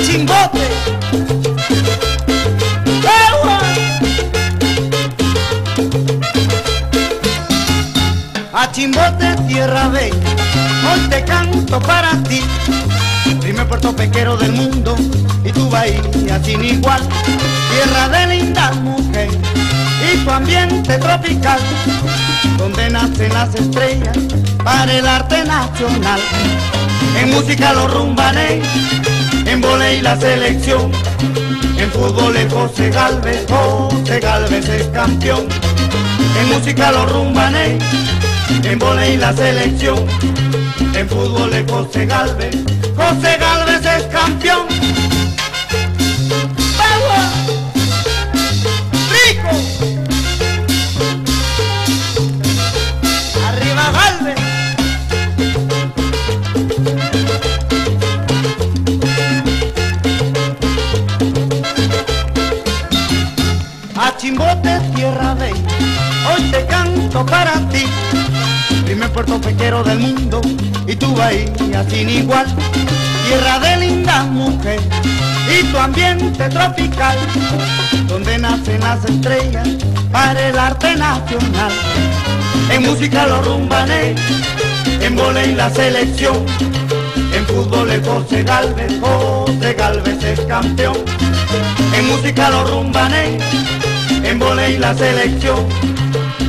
cachimbote. ¡Ewa! A Chimbote, tierra bella, hoy te canto para ti, primer puerto pesquero del mundo y tu bahía sin igual, tierra de linda mujer y tu ambiente tropical, donde nacen las estrellas para el arte nacional. En música los rumbaré volei la selección, en fútbol es José Galvez, José Galvez es campeón. En música los rumbané, en volei la selección, en fútbol es José Galvez, José Galvez es campeón. Chimbote, tierra bella, hoy te canto para ti. Primer puerto pequero del mundo y tu bahía sin igual. Tierra de linda mujer y tu ambiente tropical, donde nacen las estrellas para el arte nacional. En música los rumbané, en volei la selección, en fútbol es José Galvez, José Galvez es campeón. En música los rumbané, en volei la selección,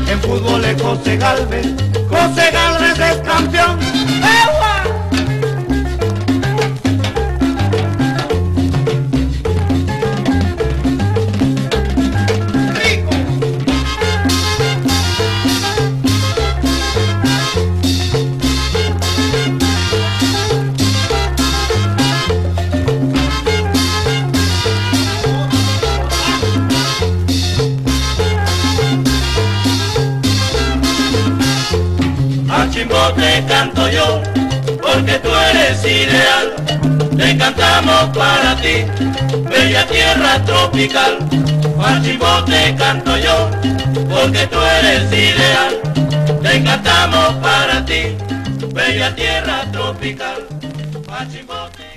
en fútbol es José Galvez, José Galvez es campeón. A Chimbote canto yo, porque tú eres ideal. Te cantamos para ti, bella tierra tropical. A Chimbote canto yo, porque tú eres ideal. Te cantamos para ti, bella tierra tropical. A Chimbote.